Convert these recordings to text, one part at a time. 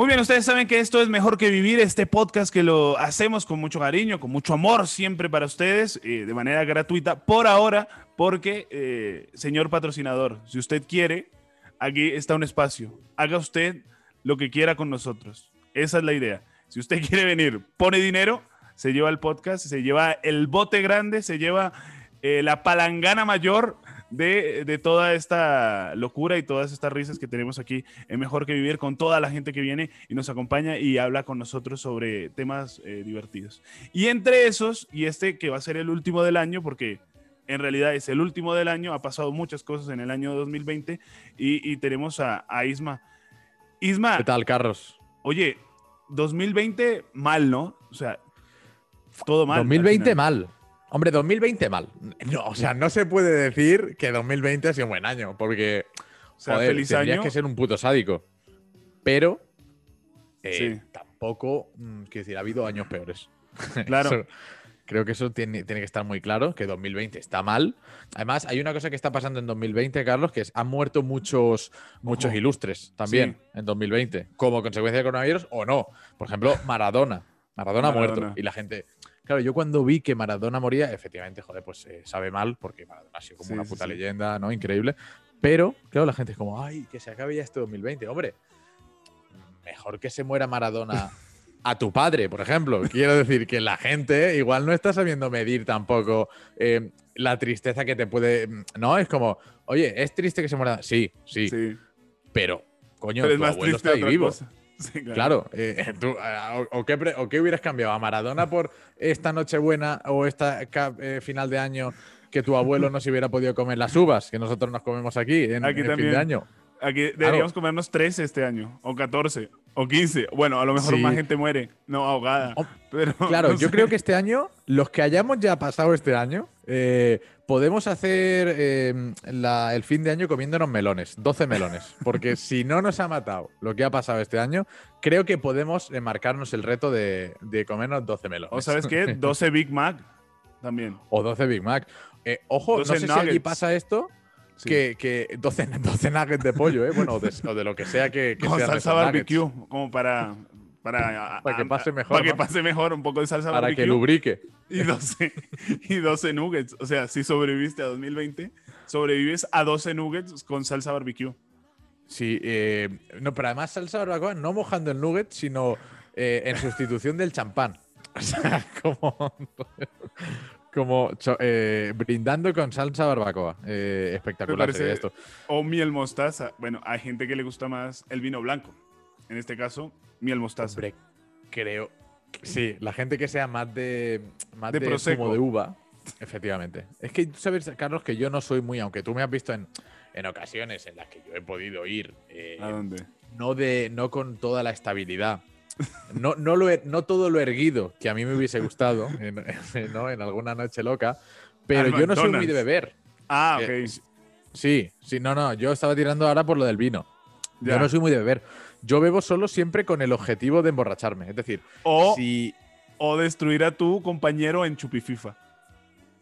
Muy bien, ustedes saben que esto es mejor que vivir, este podcast que lo hacemos con mucho cariño, con mucho amor siempre para ustedes, eh, de manera gratuita, por ahora, porque, eh, señor patrocinador, si usted quiere, aquí está un espacio. Haga usted lo que quiera con nosotros. Esa es la idea. Si usted quiere venir, pone dinero, se lleva el podcast, se lleva el bote grande, se lleva eh, la palangana mayor de, toda esta locura y todas estas risas que tenemos aquí es Mejor que Vivir con toda la gente que viene y nos acompaña y habla con nosotros sobre temas eh, divertidos. Y entre esos, y este que va a ser el último del año, porque en realidad es el último del año, ha pasado muchas cosas en el año 2020 y, tenemos a, Isma. Isma. ¿Qué tal, Carlos? Oye, 2020 mal, ¿no? O sea, todo mal. 2020 mal. Hombre, 2020 mal. No, o sea, no se puede decir que 2020 ha sido un buen año, porque o sea, feliz tendrías que ser un puto sádico. Pero eh, tampoco, mm, quiero decir, ha habido años peores. Claro. creo que eso tiene, que estar muy claro, que 2020 está mal. Además, hay una cosa que está pasando en 2020, Carlos, que es han muerto muchos, muchos ilustres también en 2020, como consecuencia de coronavirus o no. Por ejemplo, Maradona. Maradona, ha muerto. Y la gente, Claro, yo cuando vi que Maradona moría, efectivamente, joder, pues eh, sabe mal, porque Maradona ha sido como una puta leyenda, ¿no? Increíble. Pero, claro, la gente es como, ay, que se acabe ya este 2020. Hombre, mejor que se muera Maradona a tu padre, por ejemplo. Quiero decir que la gente igual no está sabiendo medir tampoco eh, la tristeza que te puede. No, es como, oye, es triste que se muera. Sí, sí. Pero, coño, tu abuelo está ahí vivo claro. Eh, eh, o, qué, hubieras cambiado? ¿A Maradona por esta Nochebuena o esta eh, final de año que tu abuelo no se hubiera podido comer las uvas que nosotros nos comemos aquí en, aquí fin de año? Aquí deberíamos comernos tres este año, o 14, o 15. Bueno, a lo mejor más gente muere, no ahogada. Oh, pero, claro, yo creo que este año, los que hayamos ya pasado este año, eh, podemos hacer eh, el fin de año comiéndonos melones, 12 melones. Porque si no nos ha matado lo que ha pasado este año, creo que podemos marcarnos el reto de, comernos 12 melones. ¿O sabes qué? 12 Big Mac también. O 12 Big Mac. Eh, ojo, no sé si aquí pasa esto. Que, 12, 12, nuggets de pollo, ¿eh? Bueno, o de, lo que sea que, que Con salsa barbecue, como para, para, para que pase mejor. Para que pase mejor, un poco de salsa para barbecue. Que lubrique. Y 12, y 12 nuggets. O sea, si sobreviviste a 2020, sobrevives a 12 nuggets con salsa barbecue. Sí, eh, no, pero además salsa barbacoa no mojando el nugget, sino eh, en sustitución del champán. O sea, como, como eh, brindando con salsa barbacoa. espectacular sería esto. O miel mostaza. Bueno, hay gente que le gusta más el vino blanco. En este caso, miel mostaza. Hombre, creo. Sí, la gente que sea más de. Más de, de de uva. Efectivamente. Es que sabes, Carlos, que yo no soy muy. Aunque tú me has visto en, en ocasiones en las que yo he podido ir. Eh, ¿A dónde? No, de, no con toda la estabilidad. No, no, lo, no todo lo erguido que a mí me hubiese gustado en, ¿no? en alguna noche loca. Pero yo no soy muy de beber. Ah, eh, ok. sí, sí, no, no. Yo estaba tirando ahora por lo del vino. Yo no soy muy de beber. Yo bebo solo siempre con el objetivo de emborracharme. Es decir, o, si... o destruir a tu compañero en Chupififa.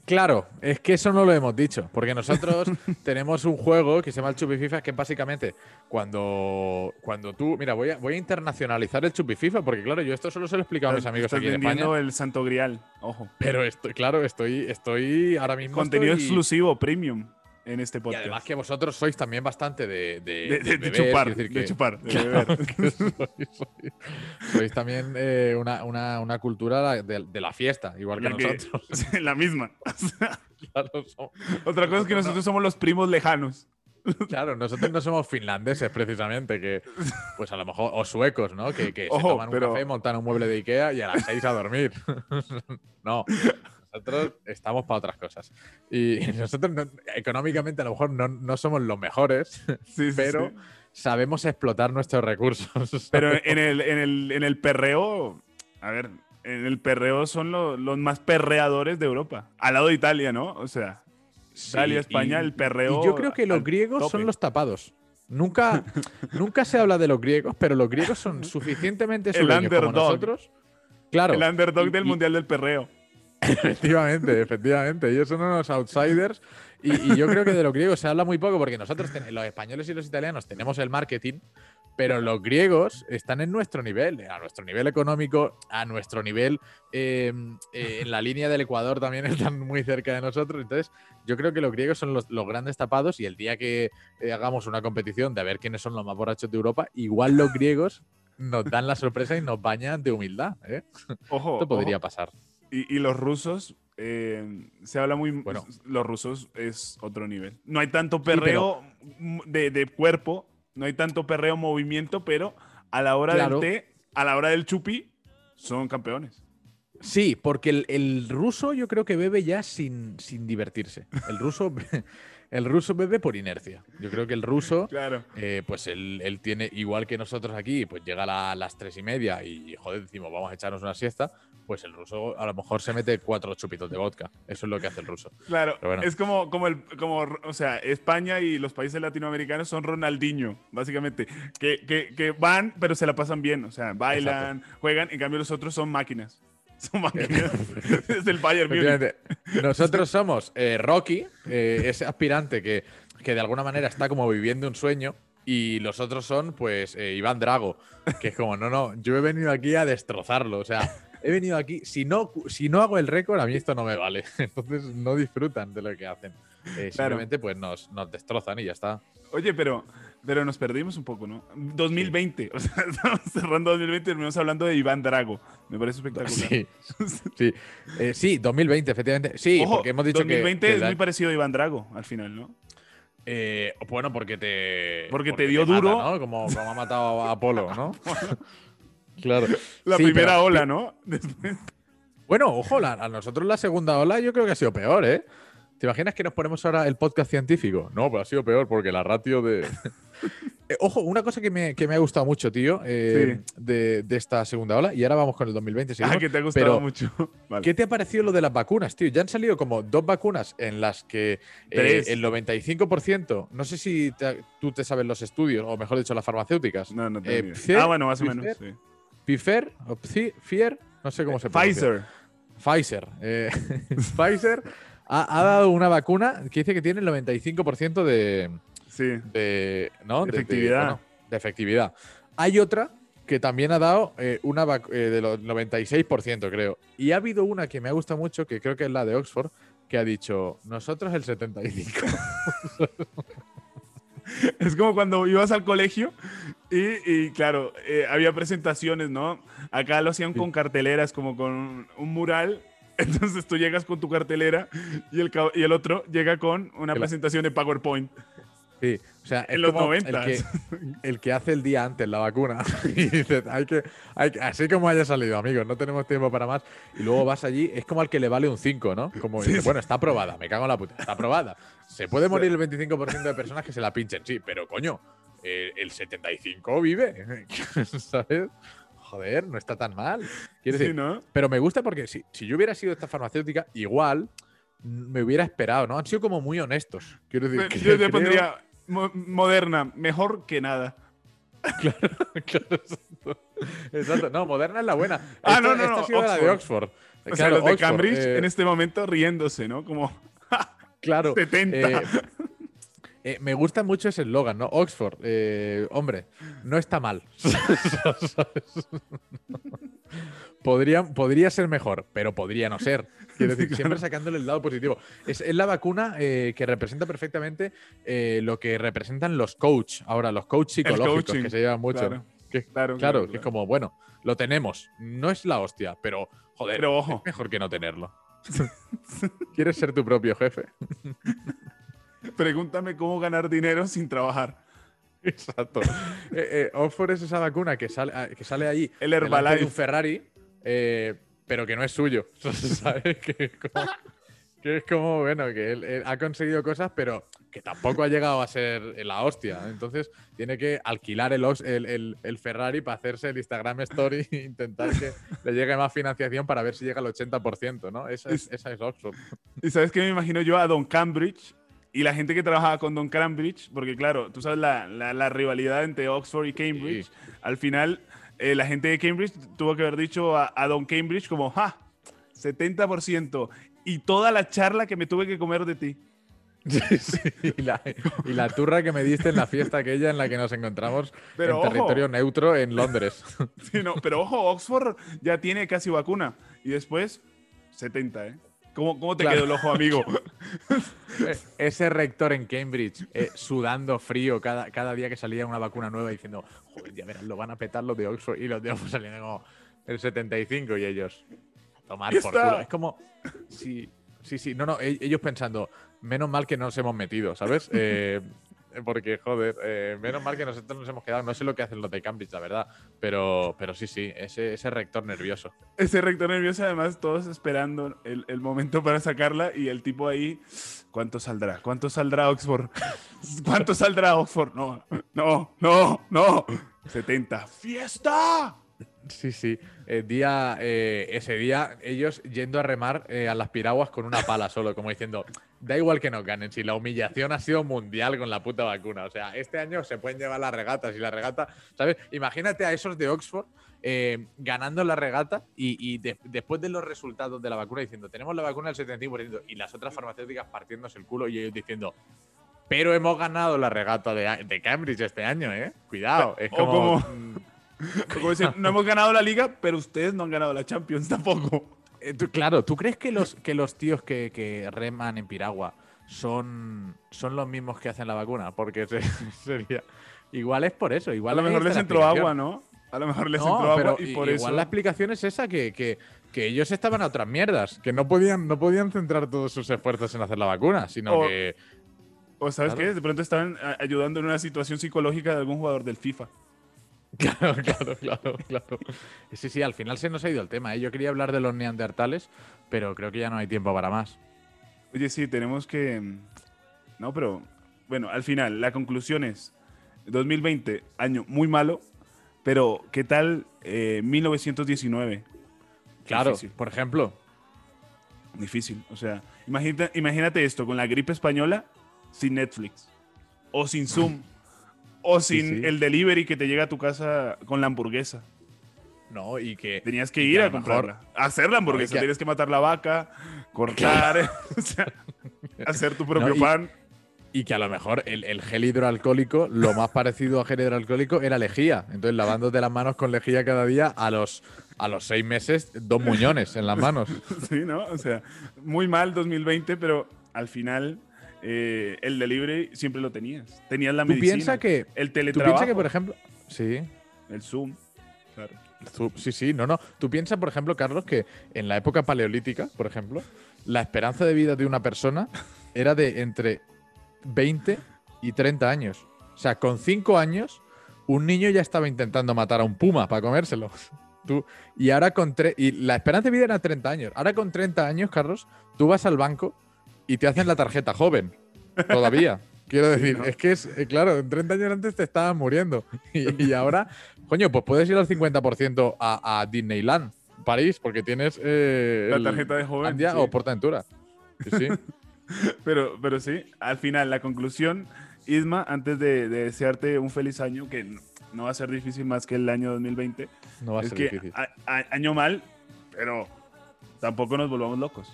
Claro, es que eso no lo hemos dicho, porque nosotros tenemos un juego que se llama el Chupififa, que básicamente cuando, cuando tú, mira, voy a, voy a internacionalizar el Chupififa, porque claro, yo esto solo se lo he explicado a mis amigos aquí en España. el Santo Grial, ojo. Pero estoy, claro, estoy, estoy ahora mismo. Contenido exclusivo, premium en este podcast. Y además que vosotros sois también bastante de, de, chupar, de chupar, sois, también eh, una, cultura de, la fiesta, igual que, nosotros. la misma. Otra cosa es que nosotros somos los primos lejanos. Claro, nosotros no somos finlandeses precisamente, que pues a lo mejor, o suecos, ¿no? Que, se toman un café, montan un mueble de Ikea y a las seis a dormir. no, nosotros estamos para otras cosas. Y nosotros económicamente a lo mejor no, somos los mejores, pero sabemos explotar nuestros recursos. Pero en el, en el, perreo, a ver, en el perreo son los más perreadores de Europa, al lado de Italia, ¿no? O sea, Italia, España, el perreo. Y yo creo que los griegos son los tapados. Nunca, nunca se habla de los griegos, pero los griegos son suficientemente sureños como nosotros. Claro. El underdog del Mundial del Perreo. Efectivamente, efectivamente. Ellos son unos outsiders. Y, yo creo que de los griegos se habla muy poco porque nosotros, los españoles y los italianos, tenemos el marketing, Pero los griegos están en nuestro nivel, a nuestro nivel económico, a nuestro nivel eh, eh, en la línea del Ecuador también están muy cerca de nosotros. Entonces, yo creo que los griegos son los, grandes tapados y el día que eh, hagamos una competición de a ver quiénes son los más borrachos de Europa, igual los griegos nos dan la sorpresa y nos bañan de humildad. Ojo. Esto podría pasar. Y, los rusos, se habla muy. Bueno, los rusos es otro nivel. No hay tanto perreo de, de, cuerpo, no hay tanto perreo movimiento, pero a la hora del té, a la hora del chupi, son campeones. Sí, porque el, ruso yo creo que bebe ya sin, sin divertirse. El ruso, el ruso bebe por inercia. Yo creo que el ruso, claro. Eh, pues él, tiene, igual que nosotros aquí, pues llega a las tres y media y, joder, decimos, vamos a echarnos una siesta, pues el ruso a lo mejor se mete cuatro chupitos de vodka. Eso es lo que hace el ruso. Claro, es como, como, el, como, o sea, España y los países latinoamericanos son Ronaldinho, básicamente, que, que, que van, pero se la pasan bien, o sea, bailan, juegan, en cambio los otros son máquinas. Son máquinas. es el Bayern Munich. Nosotros somos eh, Rocky, eh, ese aspirante que, que de alguna manera está como viviendo un sueño y los otros son, pues, eh, Iván Drago, que es como, no, no, yo he venido aquí a destrozarlo. O sea, he venido aquí, si no, si no hago el récord, a mí esto no me vale. Entonces no disfrutan de lo que hacen. Eh, simplemente, pues, nos, nos destrozan y ya está. Oye, pero, pero nos perdimos un poco, ¿no? 2020, o sea, estamos cerrando 2020 y terminamos hablando de Iván Drago. Me parece espectacular. Sí, sí, eh, sí 2020, efectivamente. Sí, porque hemos dicho 2020 que, es muy parecido a Iván Drago al final, ¿no? Eh, bueno, porque te. Porque, te dio duro. ¿no? como, como, ha matado a Apolo, ¿no? claro. La primera ola, ¿no? Bueno, ojo, a nosotros la segunda ola yo creo que ha sido peor, ¿eh? ¿Te imaginas que nos ponemos ahora el podcast científico? No, pero ha sido peor porque la ratio de. Eh, ojo, una cosa que me, ha gustado mucho, tío, eh, de, esta segunda ola, y ahora vamos con el 2020. ah, que te ha gustado mucho. ¿Qué te ha parecido lo de las vacunas, tío? Ya han salido como dos vacunas en las que eh, el 95%, no sé si tú te sabes los estudios, o mejor dicho, las farmacéuticas. No, no tengo Ah, bueno, más o menos. Sí. Pfizer, Fier, no sé cómo se pronuncia. Pfizer. Pfizer. Pfizer ha, dado una vacuna que dice que tiene el 95% de, de, ¿no? de, efectividad. De, efectividad. Hay otra que también ha dado eh, una eh, de los 96%, creo. Y ha habido una que me ha gustado mucho, que creo que es la de Oxford, que ha dicho, nosotros el 75%. es como cuando ibas al colegio y, claro, eh, había presentaciones, ¿no? Acá lo hacían con carteleras, como con un mural entonces tú llegas con tu cartelera y el, y el otro llega con una presentación de PowerPoint. Sí, o sea, en los 90. El que, hace el día antes la vacuna y dices, hay que, hay así como haya salido, amigos, no tenemos tiempo para más. Y luego vas allí, es como al que le vale un 5, ¿no? Como bueno, está aprobada, me cago en la puta, está aprobada. Se puede morir el 25% de personas que se la pinchen, sí, pero coño, el, el 75 vive, ¿sabes? Joder, no está tan mal. Quiero decir, pero me gusta porque si, si yo hubiera sido esta farmacéutica, igual me hubiera esperado, ¿no? Han sido como muy honestos. Quiero decir, yo te pondría moderna, mejor que nada. Claro, claro, exacto. No, Moderna es la buena. Ah, no, no, no. ha sido la de Oxford. O sea, los de Cambridge eh, en este momento riéndose, ¿no? Como. claro. 70. Eh, eh, me gusta mucho ese eslogan, ¿no? Oxford, eh, hombre, no está mal. podría, podría ser mejor, pero podría no ser. Quiero decir, siempre sacándole el lado positivo. Es, la vacuna eh, que representa perfectamente lo que representan los coach, ahora, los coach psicológicos que se llevan mucho. Claro, que, claro, que es como, bueno, lo tenemos. No es la hostia, pero joder, es mejor que no tenerlo. ¿Quieres ser tu propio jefe? Pregúntame cómo ganar dinero sin trabajar. Exacto. eh, eh es esa vacuna que sale, ah, que sale ahí. El Herbalife. De un Ferrari, eh, pero que no es suyo. ¿Sabes? Que es, como, bueno, que él, ha conseguido cosas, pero que tampoco ha llegado a ser la hostia. Entonces tiene que alquilar el, el, Ferrari para hacerse el Instagram Story e intentar que le llegue más financiación para ver si llega al 80%, ¿no? Esa es, esa es Oxford. ¿Y sabes qué me imagino yo a Don Cambridge y la gente que trabajaba con Don Cambridge, porque claro, tú sabes la, la, rivalidad entre Oxford y Cambridge, al final eh, la gente de Cambridge tuvo que haber dicho a, Don Cambridge como, ¡ja! 70% y toda la charla que me tuve que comer de ti. Sí, sí. Y, la, y la turra que me diste en la fiesta aquella en la que nos encontramos Pero en ojo. territorio neutro en Londres. Sí, no, pero ojo, Oxford ya tiene casi vacuna. Y después, 70, ¿eh? ¿Cómo, cómo te Claro. quedó el ojo, amigo? Eh, Ese rector en Cambridge, eh, sudando frío cada, cada día que salía una vacuna nueva diciendo, joder, ya verás, lo van a petar los de Oxford. Y los de Oxford salían como el 75 y ellos, tomar por culo. Es como, sí, sí, sí, no, no, e- ellos pensando, menos mal que no nos hemos metido, ¿sabes? Eh, porque, joder, eh, menos mal que nosotros nos hemos quedado. No sé lo que hacen los de Cambridge, la verdad. Pero, pero sí, sí, ese, ese rector nervioso. Ese rector nervioso, además, todos esperando el, el momento para sacarla y el tipo ahí, ¿cuánto saldrá? ¿Cuánto saldrá Oxford? ¿Cuánto saldrá Oxford? No, no, no, no. 70. ¡Fiesta! Sí, sí. El día, eh, ese día, ellos yendo a remar eh, a las piraguas con una pala solo, como diciendo, da igual que nos ganen, si la humillación ha sido mundial con la puta vacuna. O sea, este año se pueden llevar las regatas y la regata, ¿sabes? Imagínate a esos de Oxford eh, ganando la regata y, y de- después de los resultados de la vacuna diciendo, tenemos la vacuna del 75% y las otras farmacéuticas partiéndose el culo y ellos diciendo, pero hemos ganado la regata de, de Cambridge este año, ¿eh? Cuidado. Es O como... como- Como decir, no hemos ganado la liga, pero ustedes no han ganado la Champions tampoco. Eh, tú- claro, ¿tú crees que los, que los tíos que, que reman en piragua son, son los mismos que hacen la vacuna? Porque se- sería. Igual es por eso. A Igual lo mejor les entró agua, ¿no? A lo mejor les No, entró agua pero y por igual eso. la explicación es esa, que, que- que ellos estaban a otras mierdas, que no podían, no podían centrar todos sus esfuerzos en hacer la vacuna, sino O- que. O sabes Claro. qué, de pronto estaban a- ayudando en una situación psicológica de algún jugador del FIFA. Claro, claro, claro, claro. Sí, sí, al final se nos ha ido el tema. ¿eh? Yo quería hablar de los neandertales, pero creo que ya no hay tiempo para más. Oye, sí, tenemos que... mm, No, pero... Bueno, al final, la conclusión es... 2020, año muy malo, pero ¿qué tal eh, 1919? Claro, Difícil. por ejemplo. Difícil. O sea, imagínate, imagínate esto, con la gripe española, sin Netflix. O sin Zoom. o sin sí. el delivery que te llega a tu casa con la hamburguesa. No, y que. Tenías que ir a, a mejor- comprarla. Hacer la hamburguesa. que- Tenías que matar la vaca, cortar, o sea, hacer tu propio No, y- pan. Y que a lo mejor el, el gel hidroalcohólico, lo más parecido a gel hidroalcohólico era lejía. Entonces, lavándote las manos con lejía cada día, a los, a los seis meses, dos muñones en las manos. Sí, ¿no? O sea, muy mal 2020, pero al final eh, el delivery siempre lo tenías. Tenías la Tú medicina. piensas que. el Tú teletrabajo. piensas que, por ejemplo. Sí. El Zoom. Claro. Tú- sí, sí, no, no. Tú piensas, por ejemplo, Carlos, que en la época paleolítica, por ejemplo, la esperanza de vida de una persona era de entre 20 y 30 años. O sea, con 5 años, un niño ya estaba intentando matar a un puma para comérselo. Tú, y ahora con y la esperanza de vida era 30 años. Ahora con 30 años, Carlos, tú vas al banco y te hacen la tarjeta joven. Todavía. Quiero decir, ¿no? es que es, eh, claro, en 30 años antes te estabas muriendo. Y, y ahora, coño, pues puedes ir al 50% a, a Disneyland, París, porque tienes eh, La tarjeta de joven, Andia sí. o Portaventura. Sí, sí. Pero, pero sí, al final, la conclusión, Isma, antes de, de desearte un feliz año, que no, no va a ser difícil más que el año 2020, No va a es ser que difícil. a- a- año mal, pero tampoco nos volvamos locos.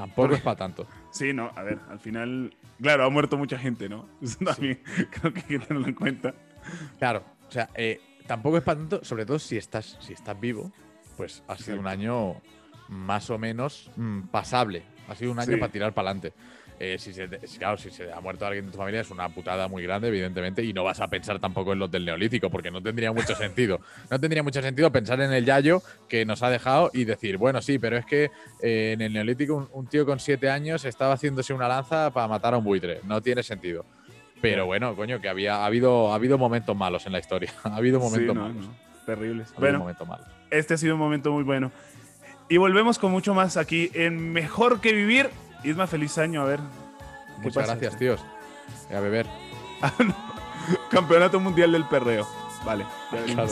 Tampoco es para tanto. Sí, no, a ver, al final, claro, ha muerto mucha gente, ¿no? Eso también creo que hay que tenerlo en cuenta. Claro, o sea, eh, tampoco es para tanto, sobre todo si estás, si estás vivo, pues ha sido un año más o menos mm, pasable. Ha sido un año Sí. para tirar para adelante. Si se te- si- claro, si se ha muerto alguien de tu familia es una putada muy grande, evidentemente, y no vas a pensar tampoco en los del neolítico, porque no tendría mucho sentido. No tendría mucho sentido pensar en el yayo que nos ha dejado y decir, bueno, sí, pero es que eh, en el neolítico un, un tío con siete años estaba haciéndose una lanza para matar a un buitre. No tiene sentido. Pero bueno, coño, que había ha habido, ha habido momentos malos en la historia. Ha habido momentos Sí, no, malos. no, terribles. Ha habido Bueno, momentos malos. este ha sido un momento muy bueno. Y volvemos con mucho más aquí en Mejor que Vivir. Isma, feliz año, a ver. ¿qué Muchas pasa? gracias, tíos. A beber. Campeonato Mundial del Perreo. Vale, ya.